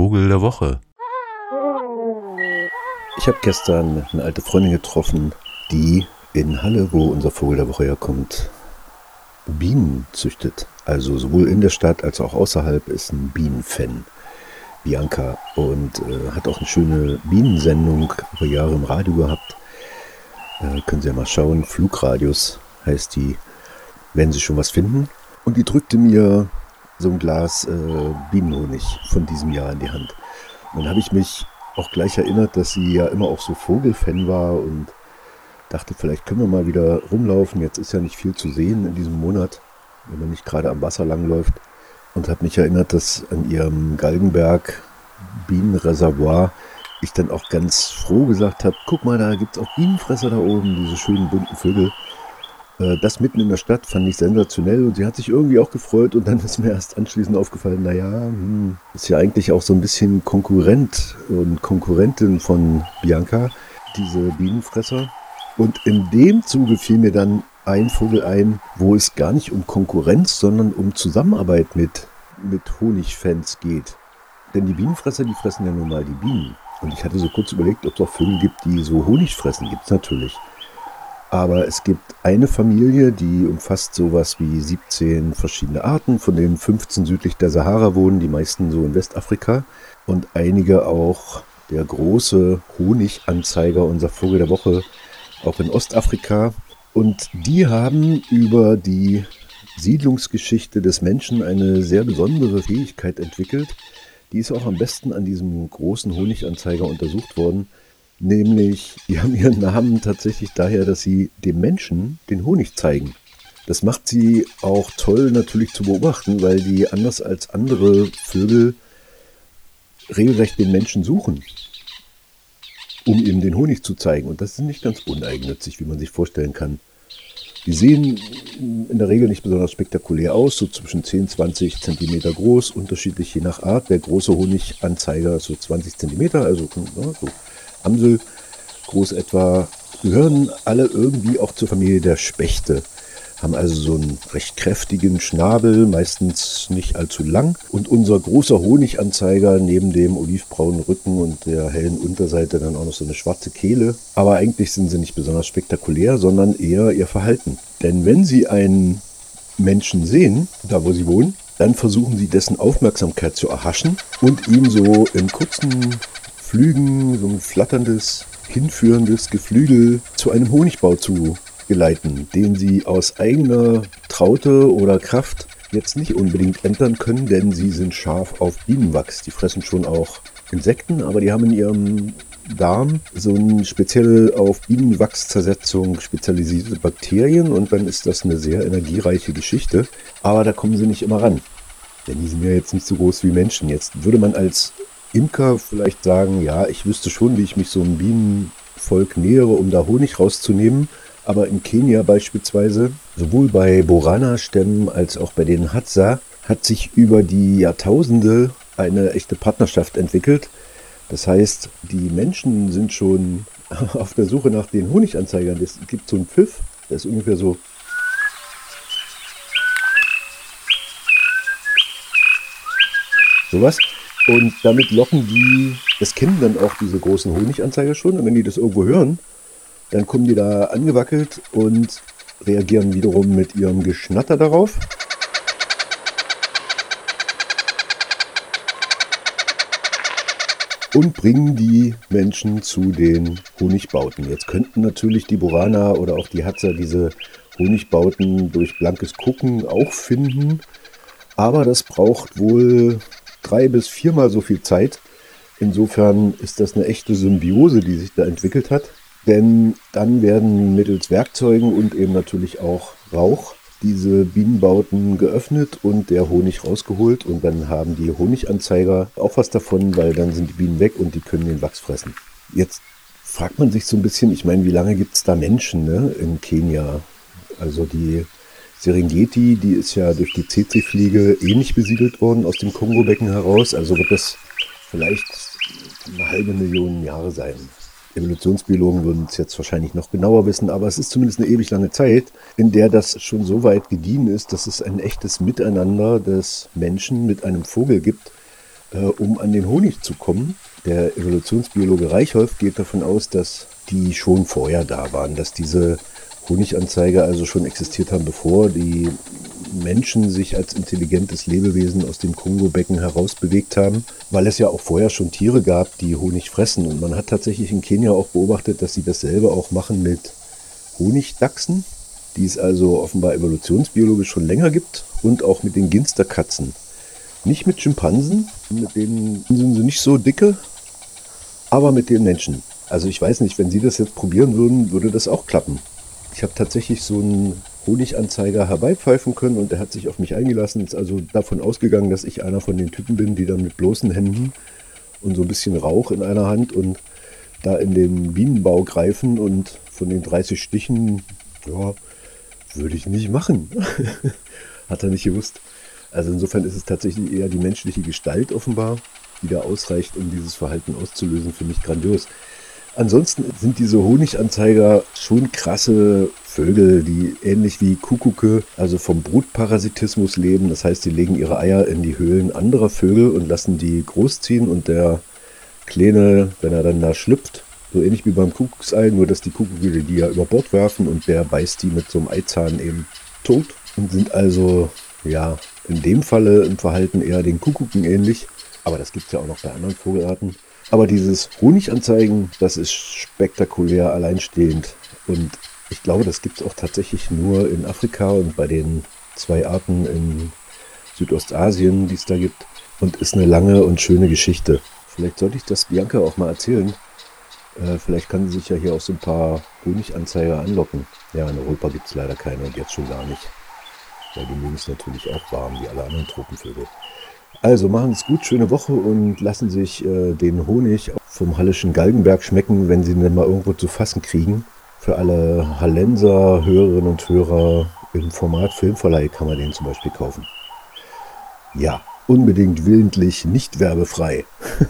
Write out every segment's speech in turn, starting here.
Vogel der Woche. Ich habe gestern eine alte Freundin getroffen, die in Halle, wo unser Vogel der Woche herkommt, Bienen züchtet. Also sowohl in der Stadt als auch außerhalb ist ein Bienenfan. Bianca und äh, hat auch eine schöne Bienensendung über Jahre im Radio gehabt. Äh, können Sie ja mal schauen. Flugradius heißt die. Werden Sie schon was finden? Und die drückte mir so ein Glas äh, Bienenhonig von diesem Jahr in die Hand. Und dann habe ich mich auch gleich erinnert, dass sie ja immer auch so Vogelfan war und dachte, vielleicht können wir mal wieder rumlaufen. Jetzt ist ja nicht viel zu sehen in diesem Monat, wenn man nicht gerade am Wasser langläuft. Und habe mich erinnert, dass an ihrem Galgenberg Bienenreservoir ich dann auch ganz froh gesagt habe, guck mal, da gibt es auch Bienenfresser da oben, diese schönen bunten Vögel. Äh, das mitten in der Stadt fand ich sensationell und sie hat sich irgendwie auch gefreut und dann ist mir erst anschließend aufgefallen, naja, hm, ist ja eigentlich auch so ein bisschen Konkurrent und Konkurrentin von Bianca, diese Bienenfresser. Und in dem Zuge fiel mir dann ein Vogel ein, wo es gar nicht um Konkurrenz, sondern um Zusammenarbeit mit, mit Honigfans geht. Denn die Bienenfresser, die fressen ja nun mal die Bienen. Und ich hatte so kurz überlegt, ob es auch Vögel gibt, die so Honig fressen. Gibt es natürlich. Aber es gibt eine Familie, die umfasst sowas wie 17 verschiedene Arten, von denen 15 südlich der Sahara wohnen, die meisten so in Westafrika und einige auch der große Honiganzeiger, unser Vogel der Woche, auch in Ostafrika. Und die haben über die Siedlungsgeschichte des Menschen eine sehr besondere Fähigkeit entwickelt. Die ist auch am besten an diesem großen Honiganzeiger untersucht worden Nämlich, die haben ihren Namen tatsächlich daher, dass sie dem Menschen den Honig zeigen. Das macht sie auch toll natürlich zu beobachten, weil die anders als andere Vögel regelrecht den Menschen suchen, um ihm den Honig zu zeigen. Und das ist nicht ganz uneigennützig, wie man sich vorstellen kann. Die sehen in der Regel nicht besonders spektakulär aus, so zwischen 10, 20 Zentimeter groß, unterschiedlich je nach Art. Der große Honiganzeiger ist so 20 Zentimeter, also so Amsel groß etwa, gehören alle irgendwie auch zur Familie der Spechte. Haben also so einen recht kräftigen Schnabel, meistens nicht allzu lang. Und unser großer Honiganzeiger neben dem olivbraunen Rücken und der hellen Unterseite dann auch noch so eine schwarze Kehle. Aber eigentlich sind sie nicht besonders spektakulär, sondern eher ihr Verhalten. Denn wenn sie einen Menschen sehen, da wo sie wohnen, dann versuchen sie dessen Aufmerksamkeit zu erhaschen und ihn so in kurzen Flügen, so ein flatterndes, hinführendes Geflügel zu einem Honigbau zu geleiten, den sie aus eigener Traute oder Kraft jetzt nicht unbedingt entern können, denn sie sind scharf auf Bienenwachs. Die fressen schon auch Insekten, aber die haben in ihrem Darm so eine spezielle auf Bienenwachszersetzung spezialisierte Bakterien und dann ist das eine sehr energiereiche Geschichte. Aber da kommen sie nicht immer ran. Denn die sind ja jetzt nicht so groß wie Menschen. Jetzt würde man als Imker vielleicht sagen, ja, ich wüsste schon, wie ich mich so einem Bienenvolk nähere, um da Honig rauszunehmen. Aber in Kenia beispielsweise, sowohl bei Borana-Stämmen als auch bei den Hadza, hat sich über die Jahrtausende eine echte Partnerschaft entwickelt. Das heißt, die Menschen sind schon auf der Suche nach den Honiganzeigern. Es gibt so einen Pfiff, der ist ungefähr so. Sowas. Und damit locken die, das kennen dann auch diese großen Honiganzeiger schon. Und wenn die das irgendwo hören, dann kommen die da angewackelt und reagieren wiederum mit ihrem Geschnatter darauf. Und bringen die Menschen zu den Honigbauten. Jetzt könnten natürlich die Boraner oder auch die Hatzer diese Honigbauten durch blankes Gucken auch finden. Aber das braucht wohl drei bis viermal so viel Zeit. Insofern ist das eine echte Symbiose, die sich da entwickelt hat. Denn dann werden mittels Werkzeugen und eben natürlich auch Rauch diese Bienenbauten geöffnet und der Honig rausgeholt. Und dann haben die Honiganzeiger auch was davon, weil dann sind die Bienen weg und die können den Wachs fressen. Jetzt fragt man sich so ein bisschen, ich meine, wie lange gibt es da Menschen ne, in Kenia? Also die Serengeti, die ist ja durch die CC-Fliege ähnlich besiedelt worden aus dem Kongo-Becken heraus. Also wird das vielleicht eine halbe Million Jahre sein. Evolutionsbiologen würden es jetzt wahrscheinlich noch genauer wissen, aber es ist zumindest eine ewig lange Zeit, in der das schon so weit gediehen ist, dass es ein echtes Miteinander des Menschen mit einem Vogel gibt, äh, um an den Honig zu kommen. Der Evolutionsbiologe Reichholf geht davon aus, dass die schon vorher da waren, dass diese Honiganzeiger also schon existiert haben, bevor die Menschen sich als intelligentes Lebewesen aus dem Kongo-Becken herausbewegt haben, weil es ja auch vorher schon Tiere gab, die Honig fressen. Und man hat tatsächlich in Kenia auch beobachtet, dass sie dasselbe auch machen mit Honigdachsen, die es also offenbar evolutionsbiologisch schon länger gibt, und auch mit den Ginsterkatzen. Nicht mit Schimpansen, mit denen sind sie nicht so dicke, aber mit den Menschen. Also ich weiß nicht, wenn Sie das jetzt probieren würden, würde das auch klappen. Ich habe tatsächlich so einen Honiganzeiger herbeipfeifen können und er hat sich auf mich eingelassen. Ist also davon ausgegangen, dass ich einer von den Typen bin, die dann mit bloßen Händen und so ein bisschen Rauch in einer Hand und da in den Bienenbau greifen und von den 30 Stichen, ja, würde ich nicht machen. hat er nicht gewusst. Also insofern ist es tatsächlich eher die menschliche Gestalt offenbar, die da ausreicht, um dieses Verhalten auszulösen, für mich grandios. Ansonsten sind diese Honiganzeiger schon krasse Vögel, die ähnlich wie Kuckucke, also vom Brutparasitismus leben. Das heißt, sie legen ihre Eier in die Höhlen anderer Vögel und lassen die großziehen und der Kleine, wenn er dann da schlüpft, so ähnlich wie beim Kuckucksei, nur dass die Kuckucke die ja über Bord werfen und der beißt die mit so einem Eizahn eben tot und sind also, ja, in dem Falle im Verhalten eher den Kuckucken ähnlich. Aber das gibt es ja auch noch bei anderen Vogelarten. Aber dieses Honiganzeigen, das ist spektakulär alleinstehend. Und ich glaube, das gibt es auch tatsächlich nur in Afrika und bei den zwei Arten in Südostasien, die es da gibt. Und ist eine lange und schöne Geschichte. Vielleicht sollte ich das Bianca auch mal erzählen. Äh, vielleicht kann sie sich ja hier auch so ein paar Honiganzeiger anlocken. Ja, in Europa gibt es leider keine und jetzt schon gar nicht. Weil die mögen es natürlich auch warm, wie alle anderen Tropenvögel. Also machen es gut, schöne Woche und lassen sich äh, den Honig vom Hallischen Galgenberg schmecken, wenn sie ihn mal irgendwo zu fassen kriegen. Für alle Hallenser Hörerinnen und Hörer im Format Filmverleih kann man den zum Beispiel kaufen. Ja, unbedingt willentlich, nicht werbefrei.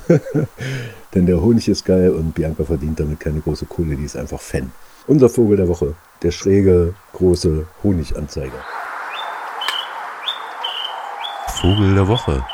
Denn der Honig ist geil und Bianca verdient damit keine große Kohle, die ist einfach Fan. Unser Vogel der Woche, der schräge, große Honiganzeiger. Vogel der Woche.